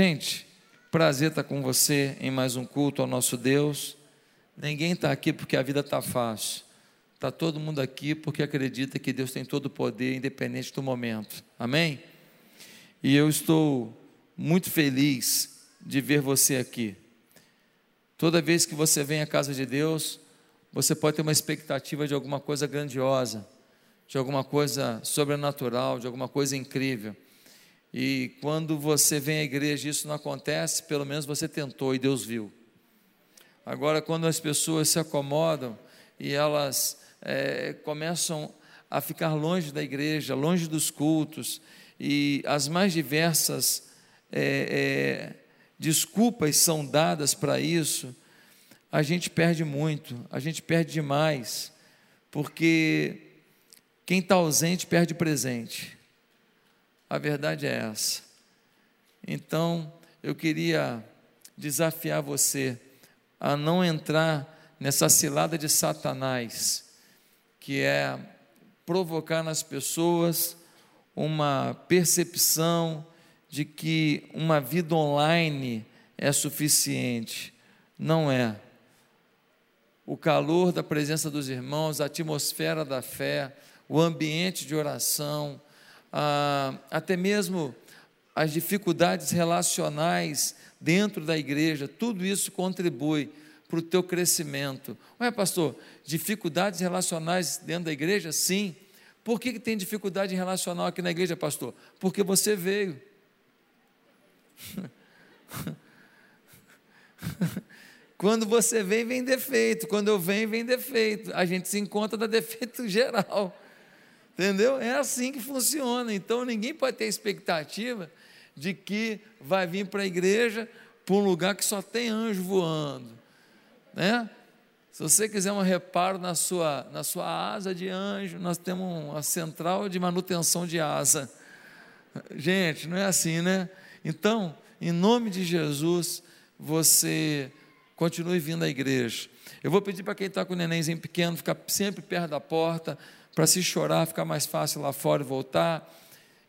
Gente, prazer estar com você em mais um culto ao nosso Deus. Ninguém está aqui porque a vida está fácil. Está todo mundo aqui porque acredita que Deus tem todo o poder, independente do momento. Amém? E eu estou muito feliz de ver você aqui. Toda vez que você vem à casa de Deus, você pode ter uma expectativa de alguma coisa grandiosa, de alguma coisa sobrenatural, de alguma coisa incrível. E quando você vem à igreja e isso não acontece, pelo menos você tentou e Deus viu. Agora, quando as pessoas se acomodam e elas é, começam a ficar longe da igreja, longe dos cultos, e as mais diversas é, é, desculpas são dadas para isso, a gente perde muito, a gente perde demais, porque quem está ausente perde presente. A verdade é essa. Então, eu queria desafiar você a não entrar nessa cilada de Satanás, que é provocar nas pessoas uma percepção de que uma vida online é suficiente. Não é. O calor da presença dos irmãos, a atmosfera da fé, o ambiente de oração, até mesmo as dificuldades relacionais dentro da igreja, tudo isso contribui para o teu crescimento. Ué, pastor, dificuldades relacionais dentro da igreja? Sim. Por que, que tem dificuldade relacional aqui na igreja, pastor? Porque você veio. Quando você vem, vem defeito. Quando eu venho, vem defeito. A gente se encontra da defeito geral. Entendeu? É assim que funciona. Então ninguém pode ter expectativa de que vai vir para a igreja para um lugar que só tem anjo voando. Né? Se você quiser um reparo na sua, na sua asa de anjo, nós temos uma central de manutenção de asa. Gente, não é assim, né? Então, em nome de Jesus, você continue vindo à igreja. Eu vou pedir para quem está com o nenenzinho pequeno ficar sempre perto da porta para se chorar ficar mais fácil lá fora e voltar.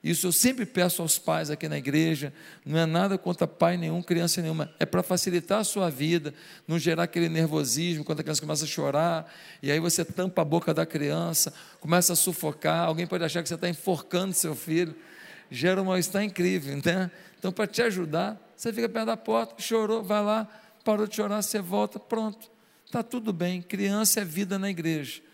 Isso eu sempre peço aos pais aqui na igreja, não é nada contra pai nenhum, criança nenhuma, é para facilitar a sua vida, não gerar aquele nervosismo quando a criança começa a chorar, e aí você tampa a boca da criança, começa a sufocar, alguém pode achar que você está enforcando seu filho, gera um mal-estar incrível, né? Então, para te ajudar, você fica perto da porta, chorou, vai lá, parou de chorar, você volta, pronto, está tudo bem, criança é vida na igreja.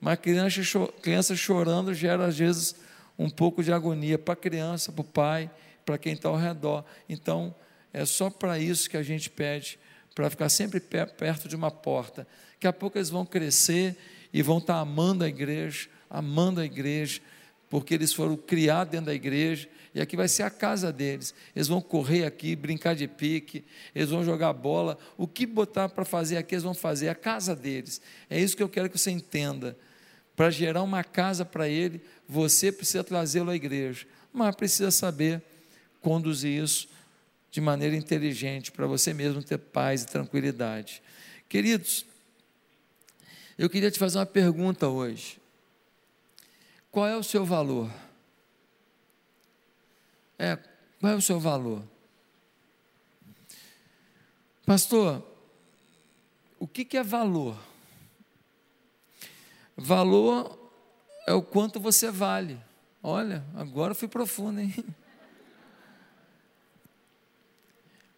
Mas criança, criança chorando gera, às vezes, um pouco de agonia para a criança, para o pai, para quem está ao redor. Então, é só para isso que a gente pede, para ficar sempre perto de uma porta. Daqui a pouco eles vão crescer e vão estar tá amando a igreja, amando a igreja, porque eles foram criados dentro da igreja, e aqui vai ser a casa deles. Eles vão correr aqui, brincar de pique, eles vão jogar bola. O que botar para fazer aqui, eles vão fazer, a casa deles. É isso que eu quero que você entenda para gerar uma casa para ele, você precisa trazê-lo à igreja, mas precisa saber conduzir isso de maneira inteligente, para você mesmo ter paz e tranquilidade. Queridos, eu queria te fazer uma pergunta hoje. Qual é o seu valor? É, qual é o seu valor? Pastor, o que, que é valor? Valor é o quanto você vale. Olha, agora fui profundo, hein?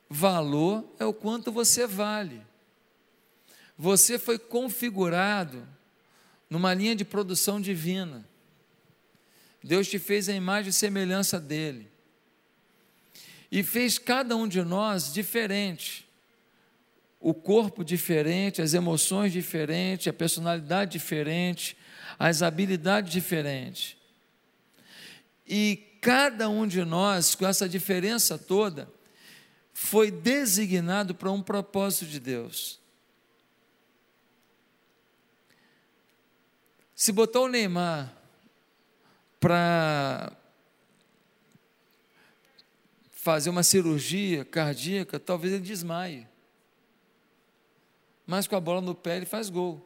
Valor é o quanto você vale. Você foi configurado numa linha de produção divina. Deus te fez a imagem e semelhança dele. E fez cada um de nós diferente o corpo diferente, as emoções diferentes, a personalidade diferente, as habilidades diferentes. E cada um de nós, com essa diferença toda, foi designado para um propósito de Deus. Se botar o Neymar para fazer uma cirurgia cardíaca, talvez ele desmaie mas com a bola no pé ele faz gol.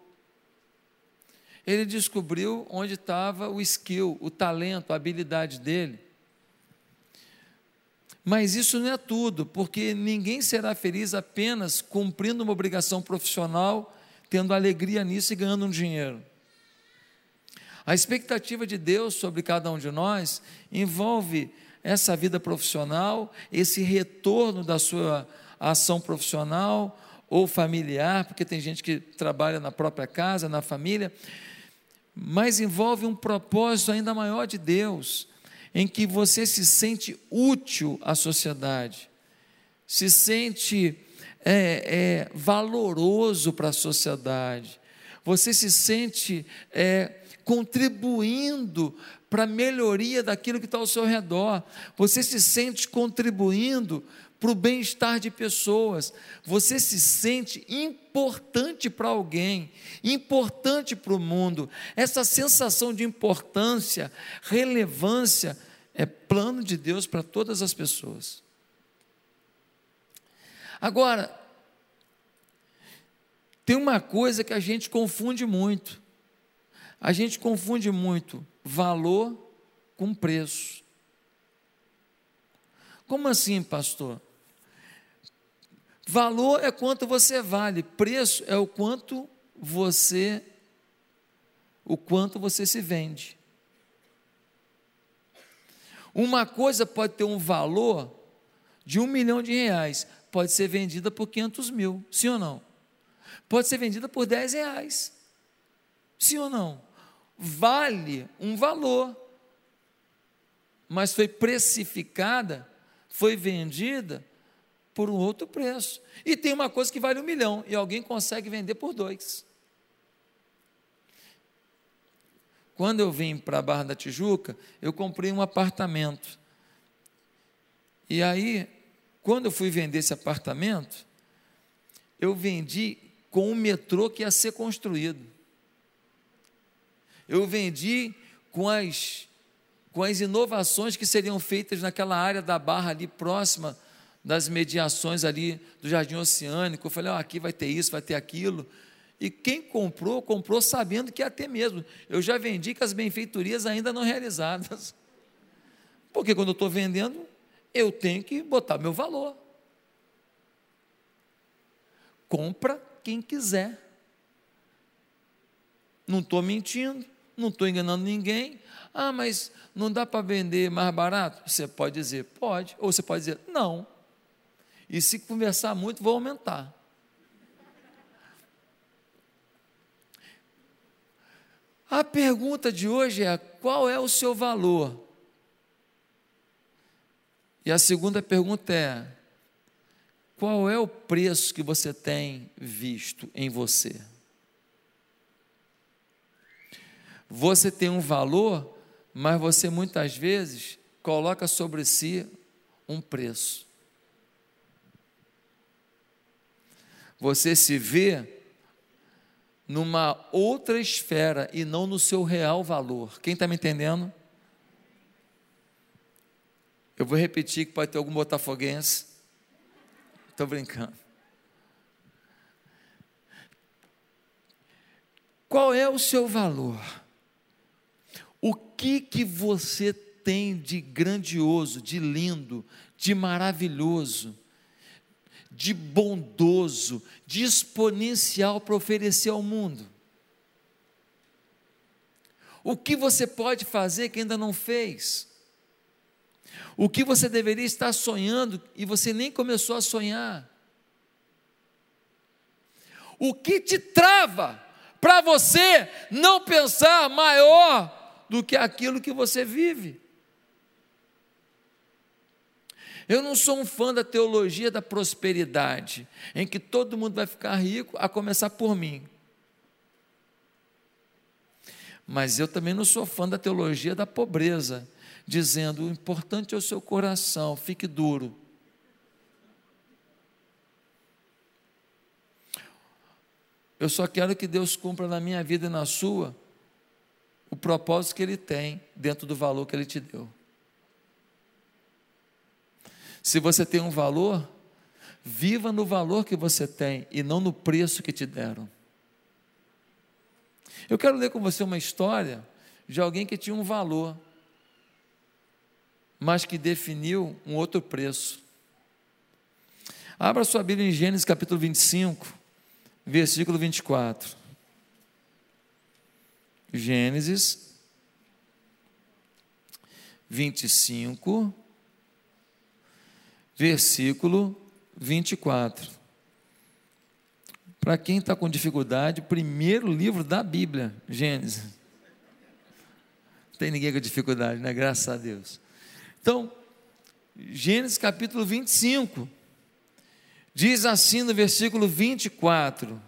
Ele descobriu onde estava o skill, o talento, a habilidade dele. Mas isso não é tudo, porque ninguém será feliz apenas cumprindo uma obrigação profissional, tendo alegria nisso e ganhando um dinheiro. A expectativa de Deus sobre cada um de nós envolve essa vida profissional, esse retorno da sua ação profissional ou familiar, porque tem gente que trabalha na própria casa, na família, mas envolve um propósito ainda maior de Deus, em que você se sente útil à sociedade, se sente é, é, valoroso para a sociedade, você se sente é, contribuindo para a melhoria daquilo que está ao seu redor, você se sente contribuindo para o bem-estar de pessoas, você se sente importante para alguém, importante para o mundo. Essa sensação de importância, relevância, é plano de Deus para todas as pessoas. Agora, tem uma coisa que a gente confunde muito. A gente confunde muito valor com preço. Como assim, pastor? Valor é quanto você vale, preço é o quanto você o quanto você se vende. Uma coisa pode ter um valor de um milhão de reais, pode ser vendida por 500 mil, sim ou não? Pode ser vendida por 10 reais, sim ou não? Vale um valor, mas foi precificada, foi vendida por um outro preço. E tem uma coisa que vale um milhão e alguém consegue vender por dois. Quando eu vim para a Barra da Tijuca, eu comprei um apartamento. E aí, quando eu fui vender esse apartamento, eu vendi com um metrô que ia ser construído. Eu vendi com as, com as inovações que seriam feitas naquela área da Barra ali próxima das mediações ali do Jardim Oceânico. Eu falei, oh, aqui vai ter isso, vai ter aquilo. E quem comprou, comprou sabendo que ia ter mesmo. Eu já vendi com as benfeitorias ainda não realizadas. Porque quando eu estou vendendo, eu tenho que botar meu valor. Compra quem quiser. Não estou mentindo, não estou enganando ninguém. Ah, mas não dá para vender mais barato? Você pode dizer, pode. Ou você pode dizer, não. E se conversar muito, vou aumentar. A pergunta de hoje é: qual é o seu valor? E a segunda pergunta é: qual é o preço que você tem visto em você? Você tem um valor, mas você muitas vezes coloca sobre si um preço. Você se vê numa outra esfera e não no seu real valor. Quem está me entendendo? Eu vou repetir que pode ter algum botafoguense. Estou brincando. Qual é o seu valor? O que que você tem de grandioso, de lindo, de maravilhoso? de bondoso, de exponencial para oferecer ao mundo? O que você pode fazer que ainda não fez? O que você deveria estar sonhando e você nem começou a sonhar? O que te trava para você não pensar maior do que aquilo que você vive? Eu não sou um fã da teologia da prosperidade, em que todo mundo vai ficar rico, a começar por mim. Mas eu também não sou fã da teologia da pobreza, dizendo: o importante é o seu coração, fique duro. Eu só quero que Deus cumpra na minha vida e na sua propósito que Ele tem dentro do valor que Ele te deu. Se você tem um valor, viva no valor que você tem e não no preço que te deram. Eu quero ler com você uma história de alguém que tinha um valor, mas que definiu um outro preço. Abra sua Bíblia em Gênesis capítulo 25, versículo 24. Gênesis 25, versículo 24. Para quem está com dificuldade, primeiro livro da Bíblia, Gênesis. Não tem ninguém com dificuldade, né? Graças a Deus. Então, Gênesis capítulo 25, diz assim no versículo 24: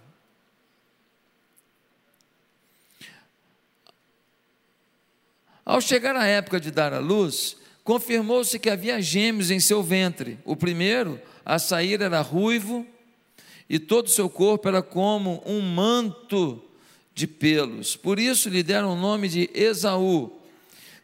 Ao chegar a época de dar à luz, confirmou-se que havia gêmeos em seu ventre. O primeiro a sair era ruivo, e todo o seu corpo era como um manto de pelos. Por isso lhe deram o nome de Esaú.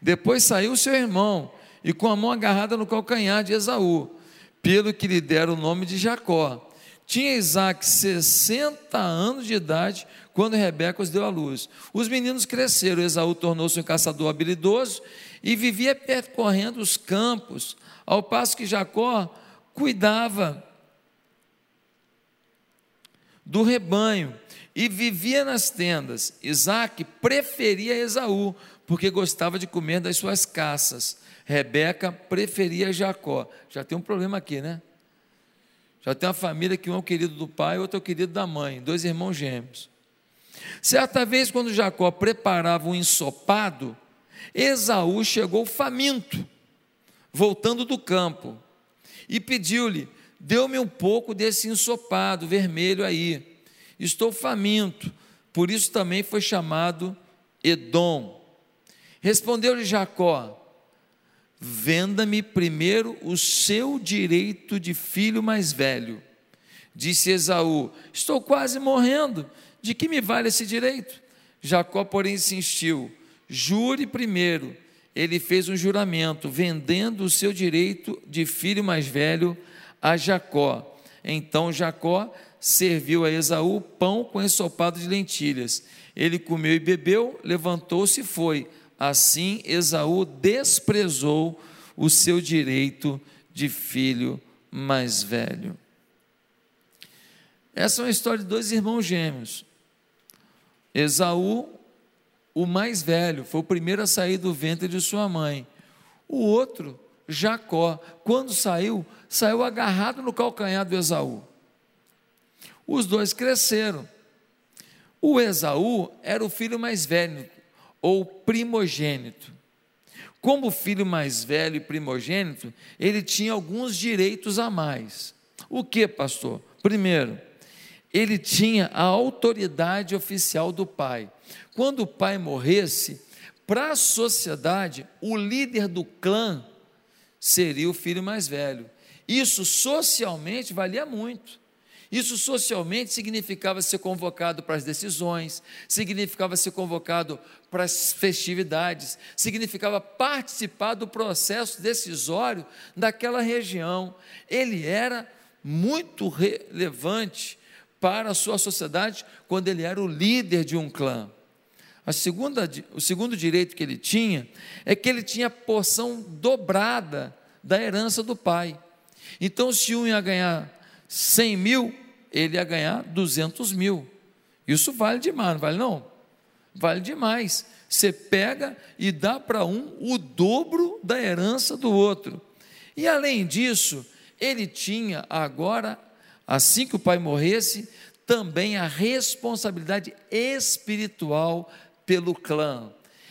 Depois saiu seu irmão, e com a mão agarrada no calcanhar de Esaú, pelo que lhe deram o nome de Jacó. Tinha Isaac 60 anos de idade quando Rebeca os deu à luz. Os meninos cresceram, Esaú tornou-se um caçador habilidoso e vivia percorrendo os campos, ao passo que Jacó cuidava do rebanho e vivia nas tendas. Isaac preferia Esaú, porque gostava de comer das suas caças. Rebeca preferia Jacó. Já tem um problema aqui, né? Já tem uma família que um é o querido do pai, outro é o querido da mãe, dois irmãos gêmeos. Certa vez, quando Jacó preparava um ensopado, Esaú chegou faminto, voltando do campo, e pediu-lhe: Deu-me um pouco desse ensopado vermelho aí. Estou faminto. Por isso também foi chamado Edom. Respondeu-lhe Jacó: Venda-me primeiro o seu direito de filho mais velho. Disse Esaú: Estou quase morrendo. De que me vale esse direito? Jacó, porém, insistiu: Jure primeiro. Ele fez um juramento, vendendo o seu direito de filho mais velho a Jacó. Então Jacó serviu a Esaú pão com ensopado de lentilhas. Ele comeu e bebeu, levantou-se e foi. Assim Esaú desprezou o seu direito de filho mais velho. Essa é uma história de dois irmãos gêmeos. Esaú, o mais velho, foi o primeiro a sair do ventre de sua mãe. O outro, Jacó, quando saiu, saiu agarrado no calcanhar do Esaú. Os dois cresceram. O Esaú era o filho mais velho, ou primogênito. Como filho mais velho e primogênito, ele tinha alguns direitos a mais. O que, pastor? Primeiro, ele tinha a autoridade oficial do pai. Quando o pai morresse, para a sociedade, o líder do clã seria o filho mais velho. Isso socialmente valia muito. Isso socialmente significava ser convocado para as decisões, significava ser convocado para as festividades, significava participar do processo decisório daquela região. Ele era muito relevante para a sua sociedade quando ele era o líder de um clã. Segunda, o segundo direito que ele tinha é que ele tinha porção dobrada da herança do pai. Então, se um ia ganhar 100 mil, ele ia ganhar 200 mil. Isso vale demais, não vale não? Vale demais. Você pega e dá para um o dobro da herança do outro. E além disso, ele tinha agora, assim que o pai morresse, também a responsabilidade espiritual pelo clã.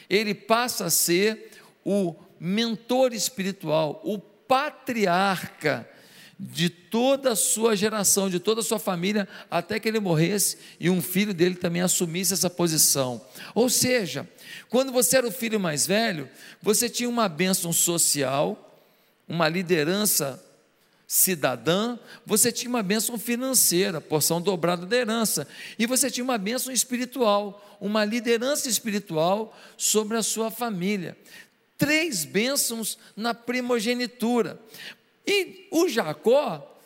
Ele passa a ser o mentor espiritual, o patriarca de toda a sua geração, de toda a sua família, até que ele morresse e um filho dele também assumisse essa posição. Ou seja, quando você era o filho mais velho, você tinha uma bênção social, uma liderança cidadã, você tinha uma bênção financeira, porção dobrada da herança, e você tinha uma bênção espiritual, uma liderança espiritual sobre a sua família. Três bênçãos na primogenitura. E o Jacó,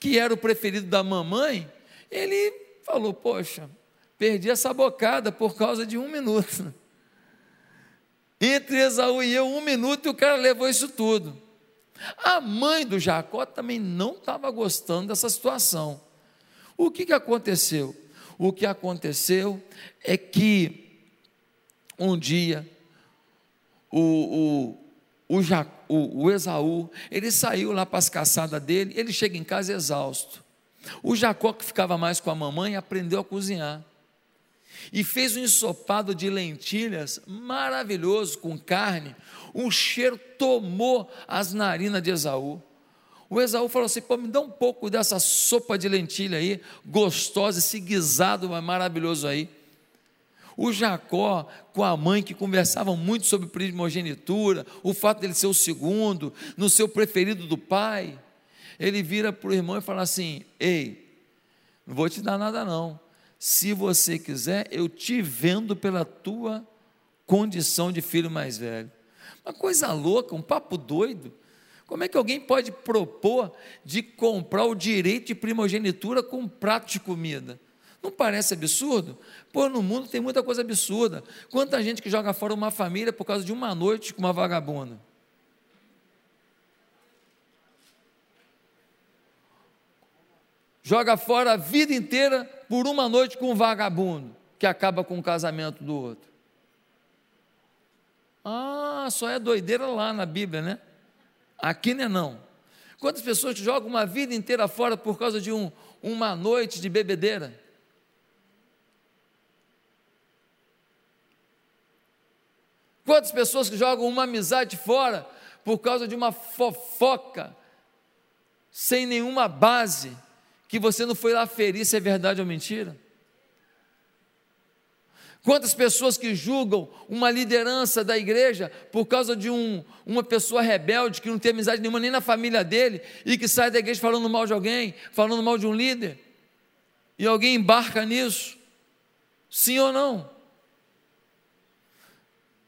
que era o preferido da mamãe, ele falou: Poxa, perdi essa bocada por causa de um minuto. Entre Esaú e eu, um minuto, e o cara levou isso tudo. A mãe do Jacó também não estava gostando dessa situação. O que, que aconteceu? O que aconteceu é que um dia o, o, o, o, o Esaú, ele saiu lá para as caçadas dele, ele chega em casa exausto. O Jacó, que ficava mais com a mamãe, aprendeu a cozinhar. E fez um ensopado de lentilhas maravilhoso, com carne. Um cheiro tomou as narinas de Esaú. O Esaú falou assim: pô, me dá um pouco dessa sopa de lentilha aí, gostosa, esse guisado maravilhoso aí. O Jacó, com a mãe, que conversavam muito sobre primogenitura, o fato dele ser o segundo, no seu preferido do pai, ele vira para o irmão e fala assim: Ei, não vou te dar nada não. Se você quiser, eu te vendo pela tua condição de filho mais velho. Uma coisa louca, um papo doido. Como é que alguém pode propor de comprar o direito de primogenitura com um prato de comida? Não parece absurdo? Pô, no mundo tem muita coisa absurda. Quanta gente que joga fora uma família por causa de uma noite com uma vagabunda? Joga fora a vida inteira por uma noite com um vagabundo que acaba com o casamento do outro. Ah, só é doideira lá na Bíblia, né? Aqui não é não. Quantas pessoas jogam uma vida inteira fora por causa de um, uma noite de bebedeira? Quantas pessoas que jogam uma amizade fora por causa de uma fofoca, sem nenhuma base, que você não foi lá ferir se é verdade ou mentira? Quantas pessoas que julgam uma liderança da igreja por causa de um, uma pessoa rebelde que não tem amizade nenhuma nem na família dele e que sai da igreja falando mal de alguém, falando mal de um líder, e alguém embarca nisso? Sim ou não?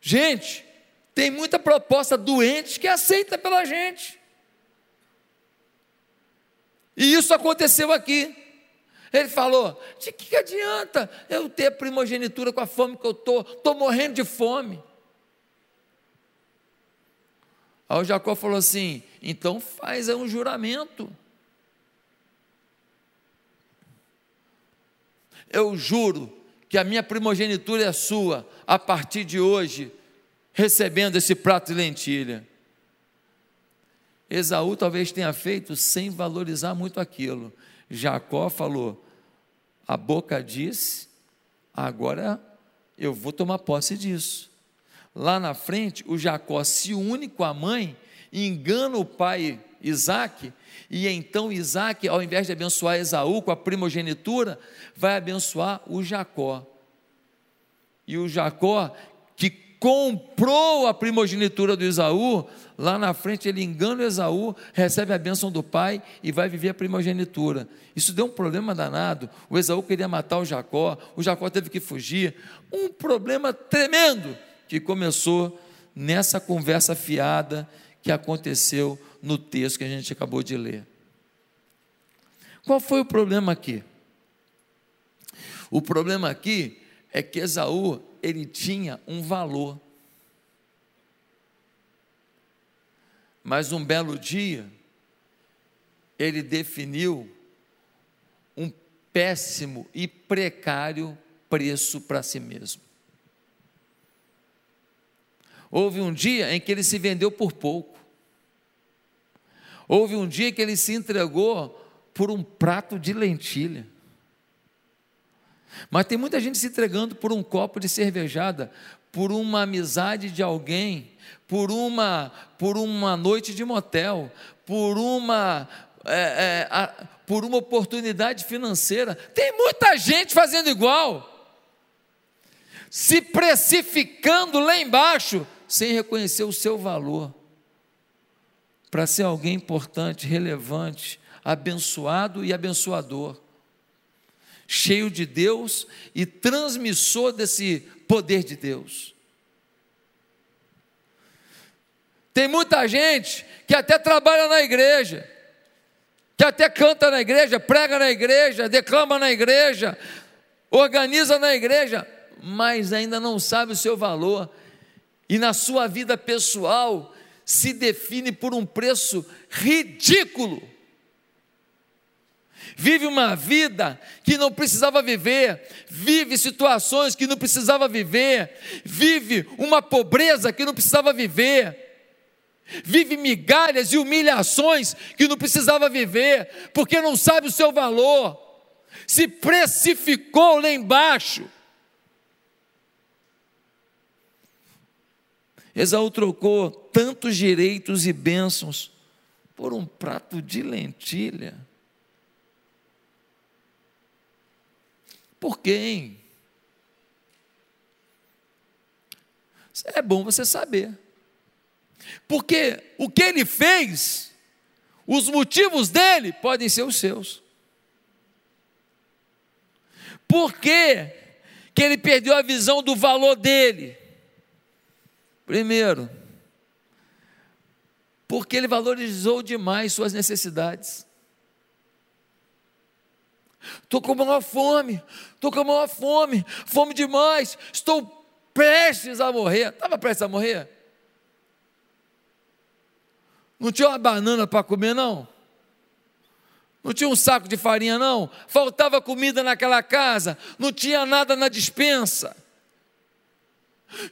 Gente, tem muita proposta doente que é aceita pela gente. E isso aconteceu aqui. Ele falou: de que adianta eu ter primogenitura com a fome que eu estou? Estou morrendo de fome. Aí o Jacó falou assim: então faz um juramento. Eu juro que a minha primogenitura é sua a partir de hoje, recebendo esse prato de lentilha. Esaú talvez tenha feito sem valorizar muito aquilo. Jacó falou: a boca disse, agora eu vou tomar posse disso. Lá na frente, o Jacó se une com a mãe, engana o pai Isaac, e então Isaac, ao invés de abençoar Esaú com a primogenitura, vai abençoar o Jacó. E o Jacó, que comprou a primogenitura do Esaú, lá na frente ele engana o Esaú, recebe a bênção do pai e vai viver a primogenitura. Isso deu um problema danado. O Esaú queria matar o Jacó, o Jacó teve que fugir. Um problema tremendo que começou nessa conversa fiada que aconteceu no texto que a gente acabou de ler. Qual foi o problema aqui? O problema aqui é que Esaú ele tinha um valor. Mas um belo dia, ele definiu um péssimo e precário preço para si mesmo. Houve um dia em que ele se vendeu por pouco. Houve um dia que ele se entregou por um prato de lentilha. Mas tem muita gente se entregando por um copo de cervejada, por uma amizade de alguém, por uma, por uma noite de motel, por uma, é, é, a, por uma oportunidade financeira. Tem muita gente fazendo igual, se precificando lá embaixo, sem reconhecer o seu valor, para ser alguém importante, relevante, abençoado e abençoador cheio de Deus e transmissor desse poder de Deus. Tem muita gente que até trabalha na igreja, que até canta na igreja, prega na igreja, declama na igreja, organiza na igreja, mas ainda não sabe o seu valor. E na sua vida pessoal se define por um preço ridículo. Vive uma vida que não precisava viver, vive situações que não precisava viver, vive uma pobreza que não precisava viver vive migalhas e humilhações que não precisava viver, porque não sabe o seu valor, se precificou lá embaixo. Esaú trocou tantos direitos e bênçãos por um prato de lentilha. Por quem? É bom você saber. Porque o que ele fez, os motivos dele podem ser os seus. Por que, que ele perdeu a visão do valor dele? Primeiro, porque ele valorizou demais suas necessidades. Estou com maior fome, estou com maior fome, fome demais, estou prestes a morrer. Estava prestes a morrer? Não tinha uma banana para comer, não? Não tinha um saco de farinha, não? Faltava comida naquela casa, não tinha nada na dispensa.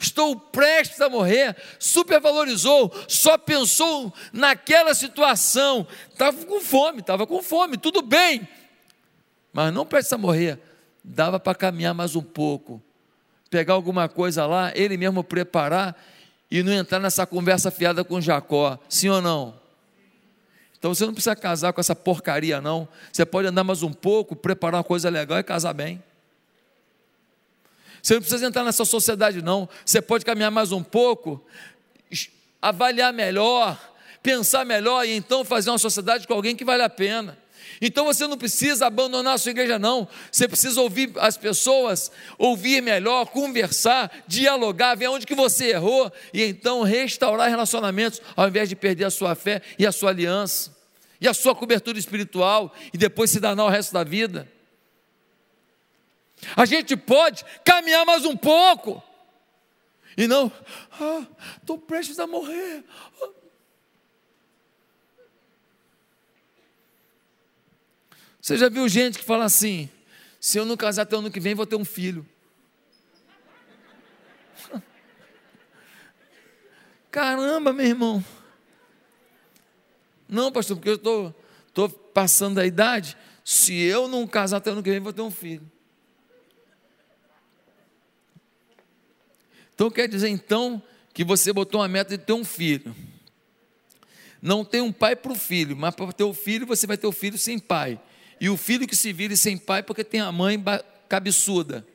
Estou prestes a morrer, supervalorizou, só pensou naquela situação. Estava com fome, estava com fome, tudo bem, mas não prestes a morrer. Dava para caminhar mais um pouco, pegar alguma coisa lá, ele mesmo preparar e não entrar nessa conversa fiada com Jacó, sim ou não? Então você não precisa casar com essa porcaria, não. Você pode andar mais um pouco, preparar uma coisa legal e casar bem. Você não precisa entrar nessa sociedade, não. Você pode caminhar mais um pouco, avaliar melhor, pensar melhor e então fazer uma sociedade com alguém que vale a pena. Então você não precisa abandonar a sua igreja, não. Você precisa ouvir as pessoas, ouvir melhor, conversar, dialogar, ver onde que você errou e então restaurar relacionamentos, ao invés de perder a sua fé e a sua aliança, e a sua cobertura espiritual, e depois se danar o resto da vida. A gente pode caminhar mais um pouco. E não, estou ah, prestes a morrer. Você já viu gente que fala assim: se eu não casar até o ano que vem, vou ter um filho. Caramba, meu irmão. Não, pastor, porque eu estou tô, tô passando a idade. Se eu não casar até o ano que vem, vou ter um filho. Então quer dizer então que você botou uma meta de ter um filho. Não tem um pai para o filho, mas para ter o filho você vai ter o filho sem pai e o filho que se vire sem pai porque tem a mãe cabeçuda.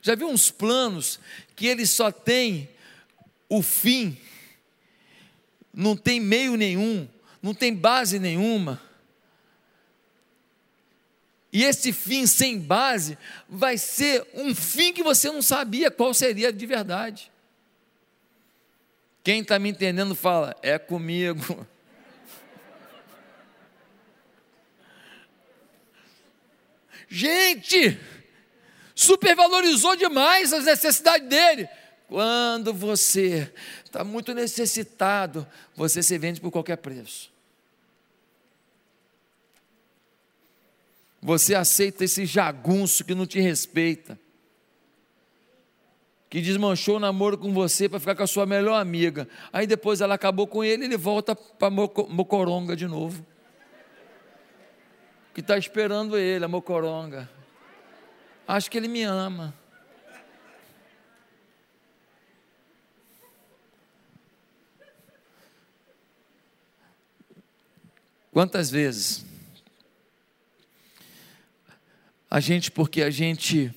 Já viu uns planos que ele só tem o fim, não tem meio nenhum, não tem base nenhuma. E esse fim sem base vai ser um fim que você não sabia qual seria de verdade. Quem está me entendendo fala, é comigo. Gente, supervalorizou demais as necessidades dele. Quando você está muito necessitado, você se vende por qualquer preço. Você aceita esse jagunço que não te respeita, que desmanchou o namoro com você para ficar com a sua melhor amiga. Aí depois ela acabou com ele, ele volta para Mocoronga de novo que está esperando ele, a mocoronga. Acho que ele me ama. Quantas vezes a gente, porque a gente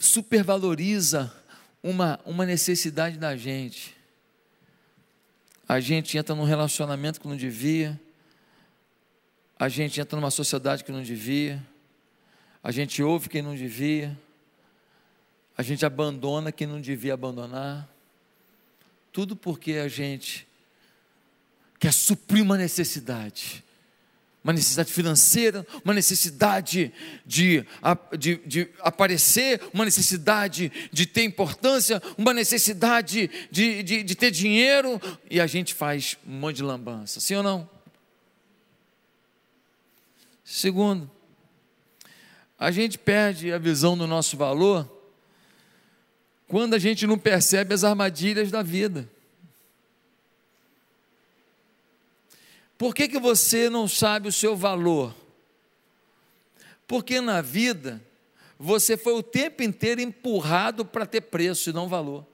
supervaloriza uma, uma necessidade da gente, a gente entra num relacionamento que não devia, a gente entra numa sociedade que não devia, a gente ouve quem não devia, a gente abandona quem não devia abandonar, tudo porque a gente quer suprir uma necessidade, uma necessidade financeira, uma necessidade de, de, de, aparecer, uma necessidade de ter importância, uma necessidade de, de, de ter dinheiro, e a gente faz um monte de lambança, sim ou não? Segundo, a gente perde a visão do nosso valor quando a gente não percebe as armadilhas da vida. Por que, que você não sabe o seu valor? Porque na vida você foi o tempo inteiro empurrado para ter preço e não valor.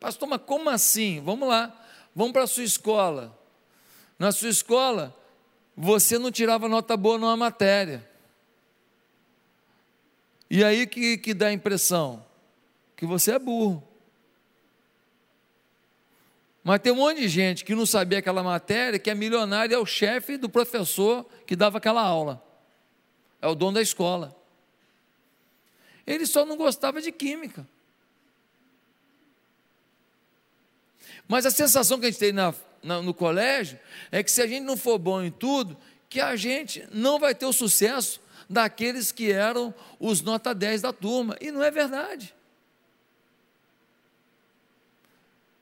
Pastor, mas como assim? Vamos lá, vamos para a sua escola. Na sua escola, você não tirava nota boa numa matéria. E aí que, que dá a impressão? Que você é burro. Mas tem um monte de gente que não sabia aquela matéria, que é milionário, é o chefe do professor que dava aquela aula. É o dono da escola. Ele só não gostava de química. Mas a sensação que a gente tem na, na, no colégio é que se a gente não for bom em tudo, que a gente não vai ter o sucesso daqueles que eram os nota 10 da turma. E não é verdade.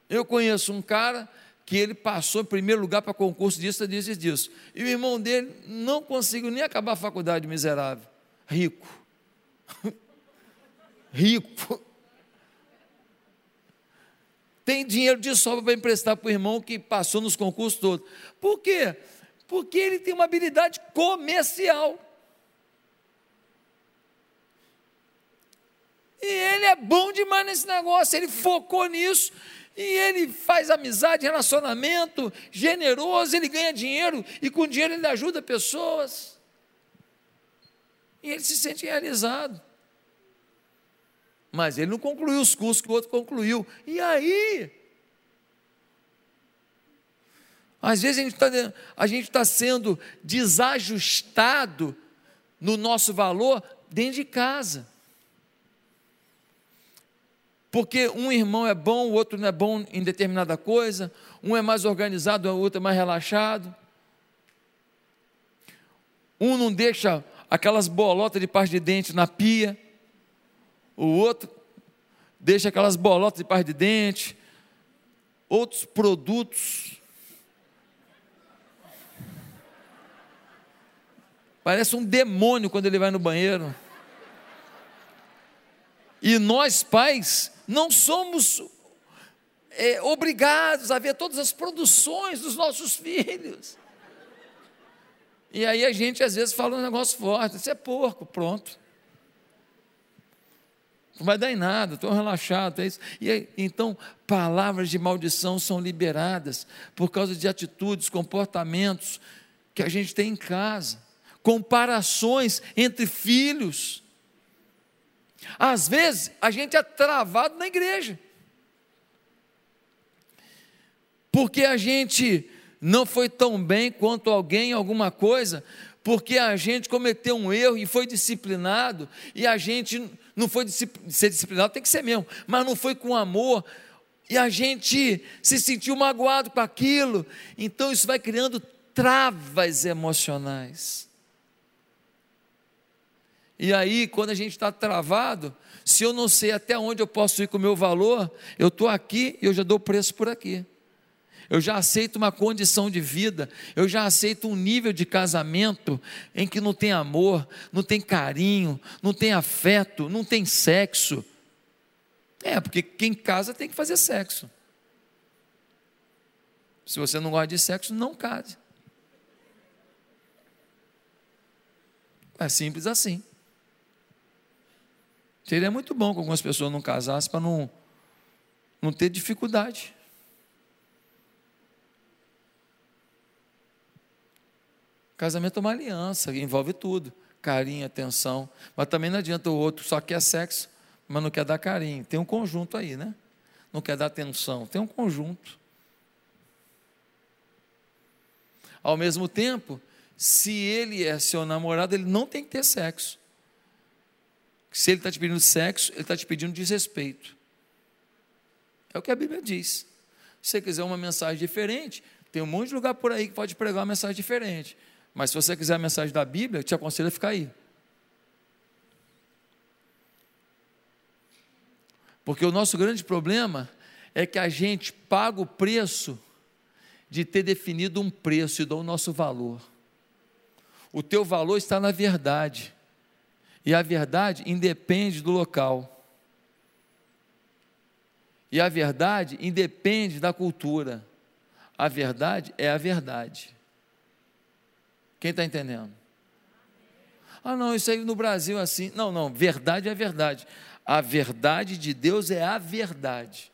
Eu conheço um cara que ele passou em primeiro lugar para concurso disso, disso e disso. E o irmão dele não conseguiu nem acabar a faculdade, miserável. Rico. Rico. Tem dinheiro de sobra para emprestar para o irmão que passou nos concursos todos. Por quê? Porque ele tem uma habilidade comercial. E ele é bom demais nesse negócio, ele focou nisso e ele faz amizade, relacionamento, generoso, ele ganha dinheiro e com dinheiro ele ajuda pessoas. E ele se sente realizado. Mas ele não concluiu os cursos que o outro concluiu. E aí? Às vezes a gente está tá sendo desajustado no nosso valor dentro de casa. Porque um irmão é bom, o outro não é bom em determinada coisa, um é mais organizado, o outro é mais relaxado. Um não deixa aquelas bolotas de parte de dente na pia, o outro deixa aquelas bolotas de parte de dente, outros produtos. Parece um demônio quando ele vai no banheiro. E nós, pais, não somos é, obrigados a ver todas as produções dos nossos filhos. E aí a gente às vezes fala um negócio forte, você é porco, pronto. Não vai dar em nada, estou relaxado. É isso. E aí, então, palavras de maldição são liberadas por causa de atitudes, comportamentos que a gente tem em casa, comparações entre filhos. Às vezes, a gente é travado na igreja. Porque a gente não foi tão bem quanto alguém alguma coisa, porque a gente cometeu um erro e foi disciplinado, e a gente não foi ser disciplinado, tem que ser mesmo, mas não foi com amor, e a gente se sentiu magoado com aquilo, então isso vai criando travas emocionais. E aí, quando a gente está travado, se eu não sei até onde eu posso ir com o meu valor, eu estou aqui e eu já dou preço por aqui. Eu já aceito uma condição de vida, eu já aceito um nível de casamento em que não tem amor, não tem carinho, não tem afeto, não tem sexo. É, porque quem casa tem que fazer sexo. Se você não gosta de sexo, não case. É simples assim. Seria muito bom que algumas pessoas não casassem para não, não ter dificuldade. Casamento é uma aliança, envolve tudo: carinho, atenção. Mas também não adianta o outro só quer sexo, mas não quer dar carinho. Tem um conjunto aí, né? Não quer dar atenção. Tem um conjunto. Ao mesmo tempo, se ele é seu namorado, ele não tem que ter sexo. Se ele está te pedindo sexo, ele está te pedindo desrespeito. É o que a Bíblia diz. Se você quiser uma mensagem diferente, tem um monte de lugar por aí que pode pregar uma mensagem diferente. Mas se você quiser a mensagem da Bíblia, eu te aconselho a ficar aí. Porque o nosso grande problema é que a gente paga o preço de ter definido um preço e dá o nosso valor. O teu valor está na verdade. E a verdade independe do local. E a verdade independe da cultura. A verdade é a verdade. Quem está entendendo? Ah, não, isso aí no Brasil é assim. Não, não, verdade é verdade. A verdade de Deus é a verdade.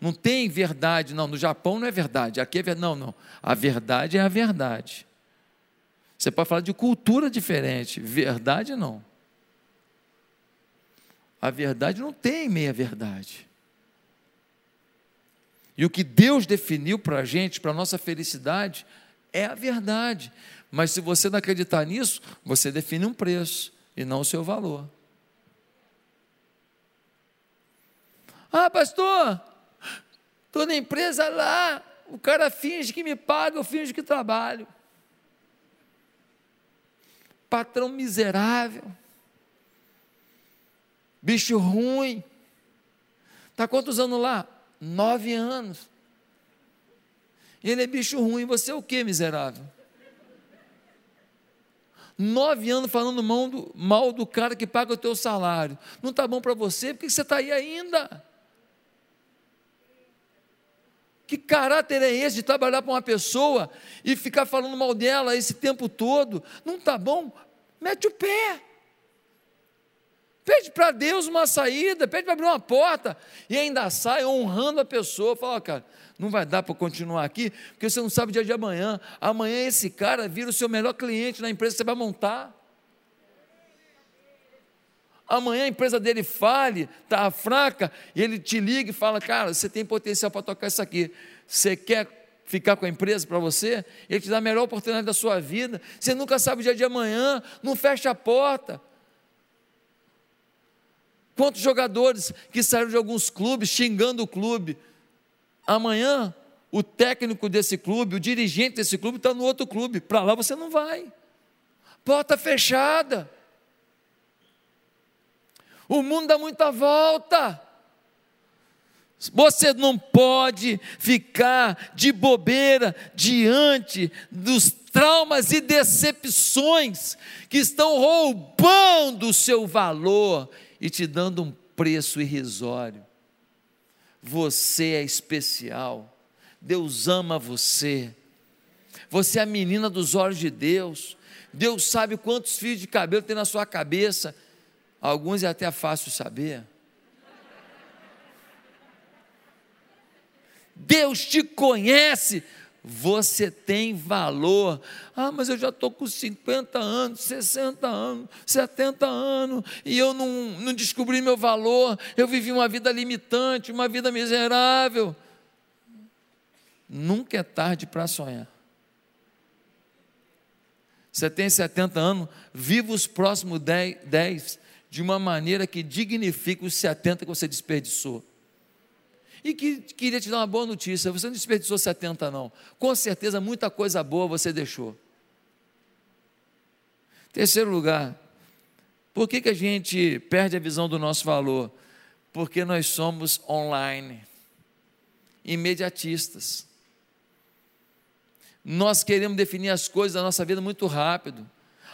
Não tem verdade, não. No Japão não é verdade. Aqui é verdade. Não, não. A verdade é a verdade. Você pode falar de cultura diferente. Verdade não. A verdade não tem meia verdade. E o que Deus definiu para a gente, para a nossa felicidade, é a verdade. Mas se você não acreditar nisso, você define um preço e não o seu valor. Ah, pastor, estou na empresa lá, o cara finge que me paga, eu finge que trabalho. Patrão miserável, bicho ruim. Está quantos anos lá? Nove anos. Ele é bicho ruim, você é o que, miserável? Nove anos falando mal do, mal do cara que paga o teu salário. Não está bom para você, por que você está aí ainda? Que caráter é esse de trabalhar para uma pessoa e ficar falando mal dela esse tempo todo? Não está bom? Mete o pé. Pede para Deus uma saída, pede para abrir uma porta e ainda sai honrando a pessoa. Fala, cara, não vai dar para continuar aqui, porque você não sabe o dia de amanhã. Amanhã esse cara vira o seu melhor cliente na empresa que você vai montar. Amanhã a empresa dele fale, está fraca, e ele te liga e fala: Cara, você tem potencial para tocar isso aqui. Você quer ficar com a empresa para você? Ele te dá a melhor oportunidade da sua vida. Você nunca sabe o dia de amanhã, não fecha a porta. Quantos jogadores que saíram de alguns clubes xingando o clube? Amanhã, o técnico desse clube, o dirigente desse clube está no outro clube. Para lá você não vai. Porta fechada. O mundo dá muita volta. Você não pode ficar de bobeira diante dos traumas e decepções que estão roubando o seu valor e te dando um preço irrisório. Você é especial. Deus ama você. Você é a menina dos olhos de Deus. Deus sabe quantos fios de cabelo tem na sua cabeça. Alguns é até fácil saber. Deus te conhece você tem valor. Ah, mas eu já estou com 50 anos, 60 anos, 70 anos, e eu não, não descobri meu valor. Eu vivi uma vida limitante, uma vida miserável. Nunca é tarde para sonhar. Você tem 70 anos, viva os próximos 10, 10 de uma maneira que dignifique os 70 que você desperdiçou. E que, queria te dar uma boa notícia: você não desperdiçou 70, não. Com certeza, muita coisa boa você deixou. Terceiro lugar, por que, que a gente perde a visão do nosso valor? Porque nós somos online, imediatistas. Nós queremos definir as coisas da nossa vida muito rápido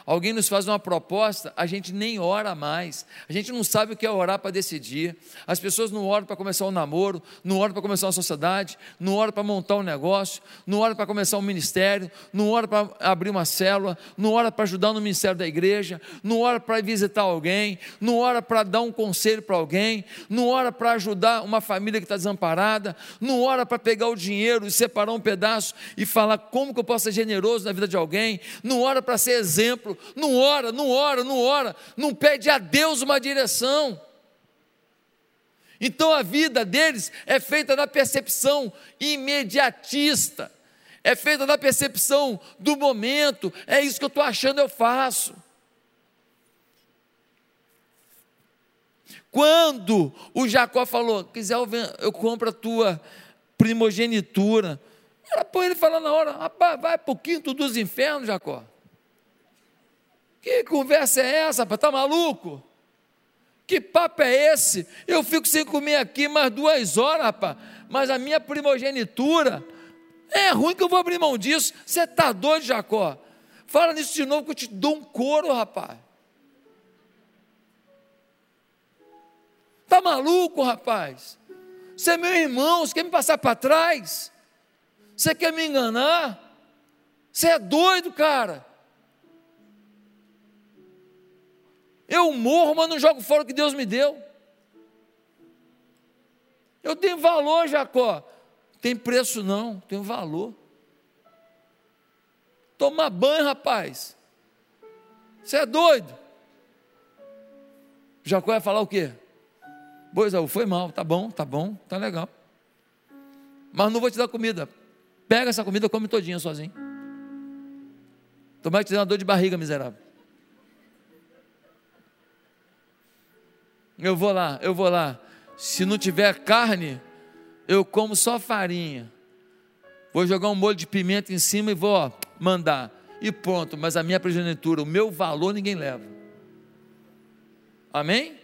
alguém nos faz uma proposta, a gente nem ora mais, a gente não sabe o que é orar para decidir. As pessoas não oram para começar um namoro, não oram para começar uma sociedade, não oram para montar um negócio, não oram para começar um ministério, não oram para abrir uma célula, não oram para ajudar no ministério da igreja, não oram para visitar alguém, não oram para dar um conselho para alguém, não oram para ajudar uma família que está desamparada, não oram para pegar o dinheiro e separar um pedaço e falar como que eu posso ser generoso na vida de alguém, não ora para ser exemplo, não ora, não ora, não ora, não pede a Deus uma direção. Então a vida deles é feita na percepção imediatista, é feita na percepção do momento, é isso que eu estou achando, eu faço. Quando o Jacó falou, quiser eu compro a tua primogenitura, põe ele falando na hora, vai para o quinto dos infernos, Jacó. Que conversa é essa, rapaz? Tá maluco? Que papo é esse? Eu fico sem comer aqui mais duas horas, rapaz. Mas a minha primogenitura é ruim que eu vou abrir mão disso. Você está doido, Jacó? Fala nisso de novo que eu te dou um couro, rapaz. Está maluco, rapaz? Você é meu irmão, você quer me passar para trás? Você quer me enganar? Você é doido, cara. Eu morro, mas não jogo fora o que Deus me deu. Eu tenho valor, Jacó. Tem preço não, tem valor. Tomar banho, rapaz. Você é doido. Jacó ia falar o quê? Pois é, foi mal, tá bom, tá bom, tá legal. Mas não vou te dar comida. Pega essa comida, come todinha sozinho. Tomara que te dê uma dor de barriga, miserável. Eu vou lá, eu vou lá. Se não tiver carne, eu como só farinha. Vou jogar um molho de pimenta em cima e vou ó, mandar. E pronto, mas a minha progenitura, o meu valor ninguém leva. Amém?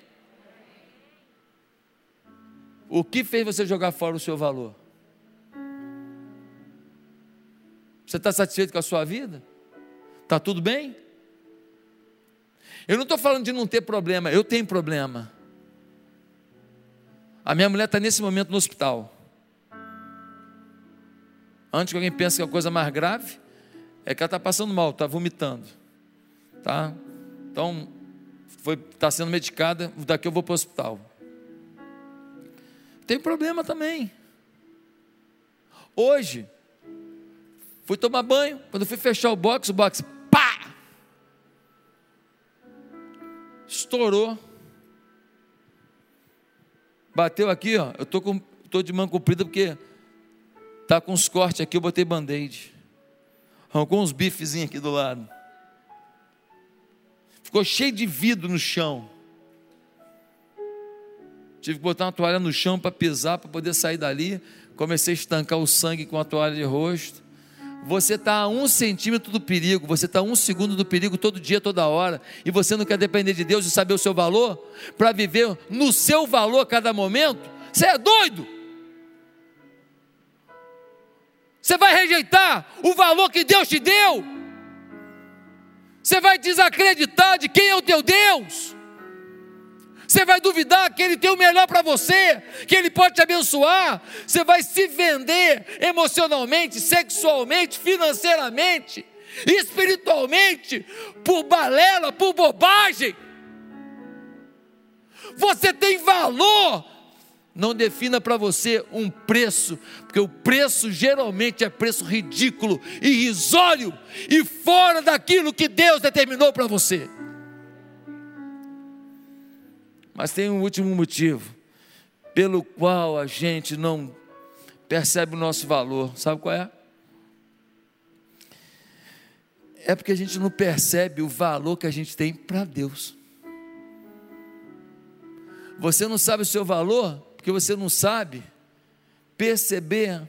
O que fez você jogar fora o seu valor? Você está satisfeito com a sua vida? Está tudo bem? Eu não estou falando de não ter problema, eu tenho problema. A minha mulher está nesse momento no hospital. Antes que alguém pense que é a coisa mais grave, é que ela está passando mal, está vomitando. Tá? Então, está sendo medicada, daqui eu vou para o hospital. Tem problema também. Hoje, fui tomar banho, quando fui fechar o box, o box, pá! Estourou. Bateu aqui, ó. Eu tô com, tô de mão comprida porque tá com uns cortes aqui. Eu botei band-aid. Arrancou uns bifezinhos aqui do lado. Ficou cheio de vidro no chão. Tive que botar uma toalha no chão para pisar, para poder sair dali. Comecei a estancar o sangue com a toalha de rosto. Você está a um centímetro do perigo, você está a um segundo do perigo todo dia, toda hora, e você não quer depender de Deus e saber o seu valor, para viver no seu valor a cada momento, você é doido. Você vai rejeitar o valor que Deus te deu, você vai desacreditar de quem é o teu Deus. Você vai duvidar que Ele tem o melhor para você, que Ele pode te abençoar. Você vai se vender emocionalmente, sexualmente, financeiramente, espiritualmente, por balela, por bobagem. Você tem valor. Não defina para você um preço, porque o preço geralmente é preço ridículo, irrisório e fora daquilo que Deus determinou para você. Mas tem um último motivo pelo qual a gente não percebe o nosso valor. Sabe qual é? É porque a gente não percebe o valor que a gente tem para Deus. Você não sabe o seu valor porque você não sabe perceber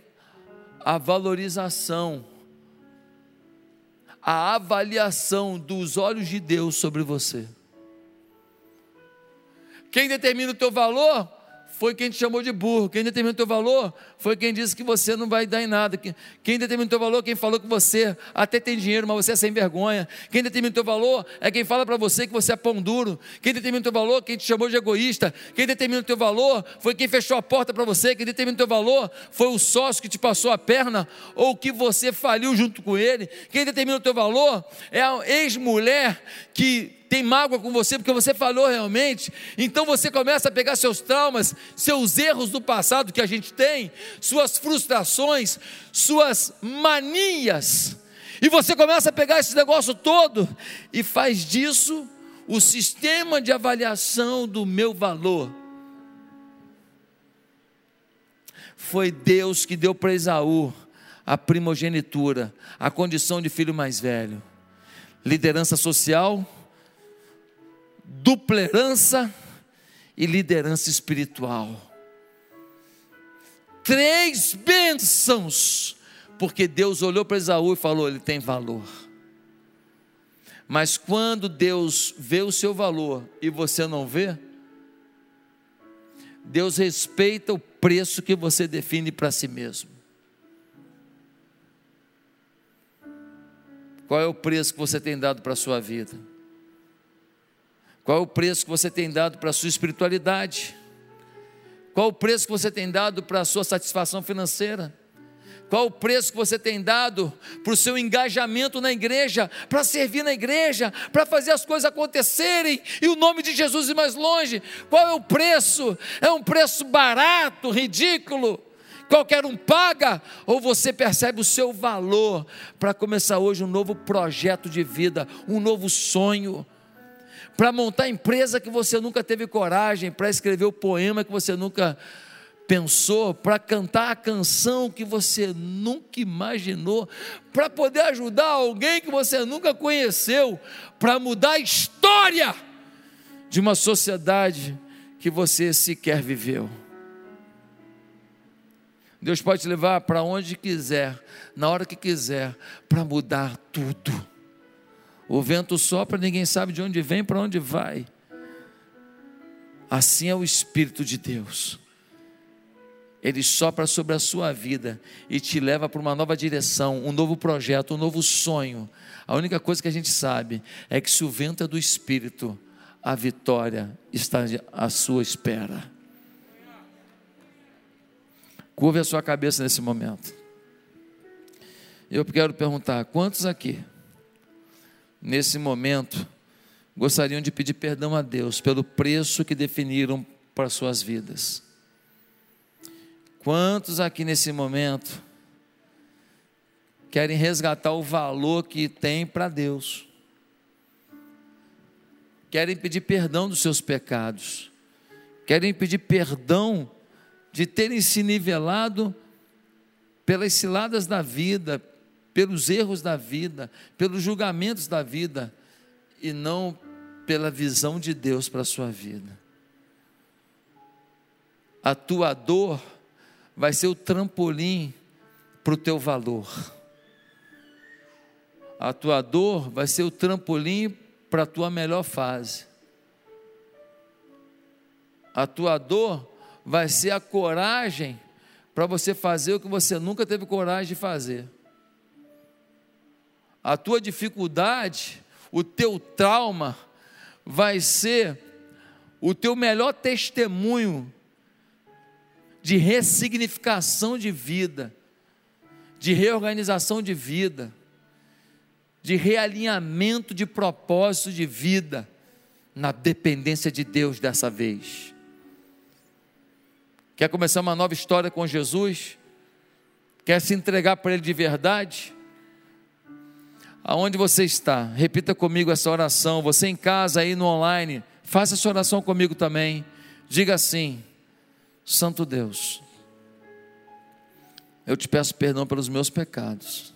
a valorização, a avaliação dos olhos de Deus sobre você. Quem determina o teu valor foi quem te chamou de burro. Quem determina o teu valor foi quem disse que você não vai dar em nada. Quem determina o teu valor, quem falou que você até tem dinheiro, mas você é sem vergonha. Quem determina o teu valor é quem fala para você que você é pão duro. Quem determina o teu valor, quem te chamou de egoísta. Quem determina o teu valor foi quem fechou a porta para você. Quem determina o teu valor foi o sócio que te passou a perna ou que você faliu junto com ele. Quem determina o teu valor é a ex-mulher que tem mágoa com você porque você falou realmente. Então você começa a pegar seus traumas, seus erros do passado que a gente tem, suas frustrações, suas manias. E você começa a pegar esse negócio todo e faz disso o sistema de avaliação do meu valor. Foi Deus que deu para Esaú a primogenitura, a condição de filho mais velho. Liderança social, dupla herança e liderança espiritual. Três bênçãos, porque Deus olhou para Esaú e falou: ele tem valor. Mas quando Deus vê o seu valor e você não vê, Deus respeita o preço que você define para si mesmo. Qual é o preço que você tem dado para a sua vida? Qual é o preço que você tem dado para a sua espiritualidade? Qual o preço que você tem dado para a sua satisfação financeira? Qual o preço que você tem dado para o seu engajamento na igreja, para servir na igreja, para fazer as coisas acontecerem e o nome de Jesus ir mais longe? Qual é o preço? É um preço barato, ridículo? Qualquer um paga, ou você percebe o seu valor para começar hoje um novo projeto de vida, um novo sonho, para montar empresa que você nunca teve coragem, para escrever o poema que você nunca pensou, para cantar a canção que você nunca imaginou, para poder ajudar alguém que você nunca conheceu, para mudar a história de uma sociedade que você sequer viveu. Deus pode te levar para onde quiser, na hora que quiser, para mudar tudo. O vento sopra, ninguém sabe de onde vem, para onde vai. Assim é o Espírito de Deus ele sopra sobre a sua vida e te leva para uma nova direção, um novo projeto, um novo sonho. A única coisa que a gente sabe é que se o vento é do Espírito, a vitória está à sua espera. Curve a sua cabeça nesse momento. Eu quero perguntar: quantos aqui, nesse momento, gostariam de pedir perdão a Deus pelo preço que definiram para suas vidas? Quantos aqui nesse momento querem resgatar o valor que tem para Deus? Querem pedir perdão dos seus pecados? Querem pedir perdão de terem se nivelado pelas ciladas da vida, pelos erros da vida, pelos julgamentos da vida e não pela visão de Deus para a sua vida. A tua dor vai ser o trampolim para o teu valor. A tua dor vai ser o trampolim para a tua melhor fase. A tua dor vai ser a coragem para você fazer o que você nunca teve coragem de fazer. A tua dificuldade, o teu trauma, vai ser o teu melhor testemunho de ressignificação de vida, de reorganização de vida, de realinhamento de propósito de vida na dependência de Deus dessa vez. Quer começar uma nova história com Jesus? Quer se entregar para Ele de verdade? Aonde você está? Repita comigo essa oração. Você em casa aí no online, faça essa oração comigo também. Diga assim: Santo Deus, eu te peço perdão pelos meus pecados.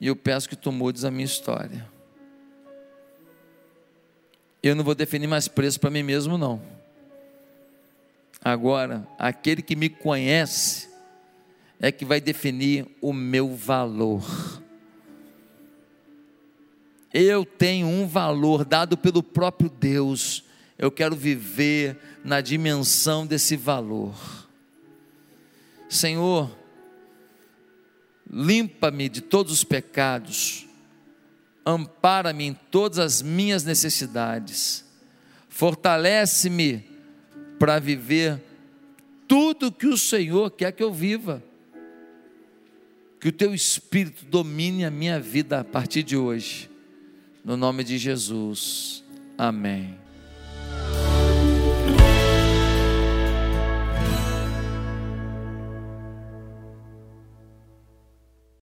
E eu peço que tu mudes a minha história. Eu não vou definir mais preço para mim mesmo, não. Agora, aquele que me conhece é que vai definir o meu valor. Eu tenho um valor dado pelo próprio Deus eu quero viver na dimensão desse valor. Senhor, limpa-me de todos os pecados, ampara-me em todas as minhas necessidades, fortalece-me para viver tudo que o Senhor quer que eu viva. Que o teu Espírito domine a minha vida a partir de hoje. No nome de Jesus. Amém.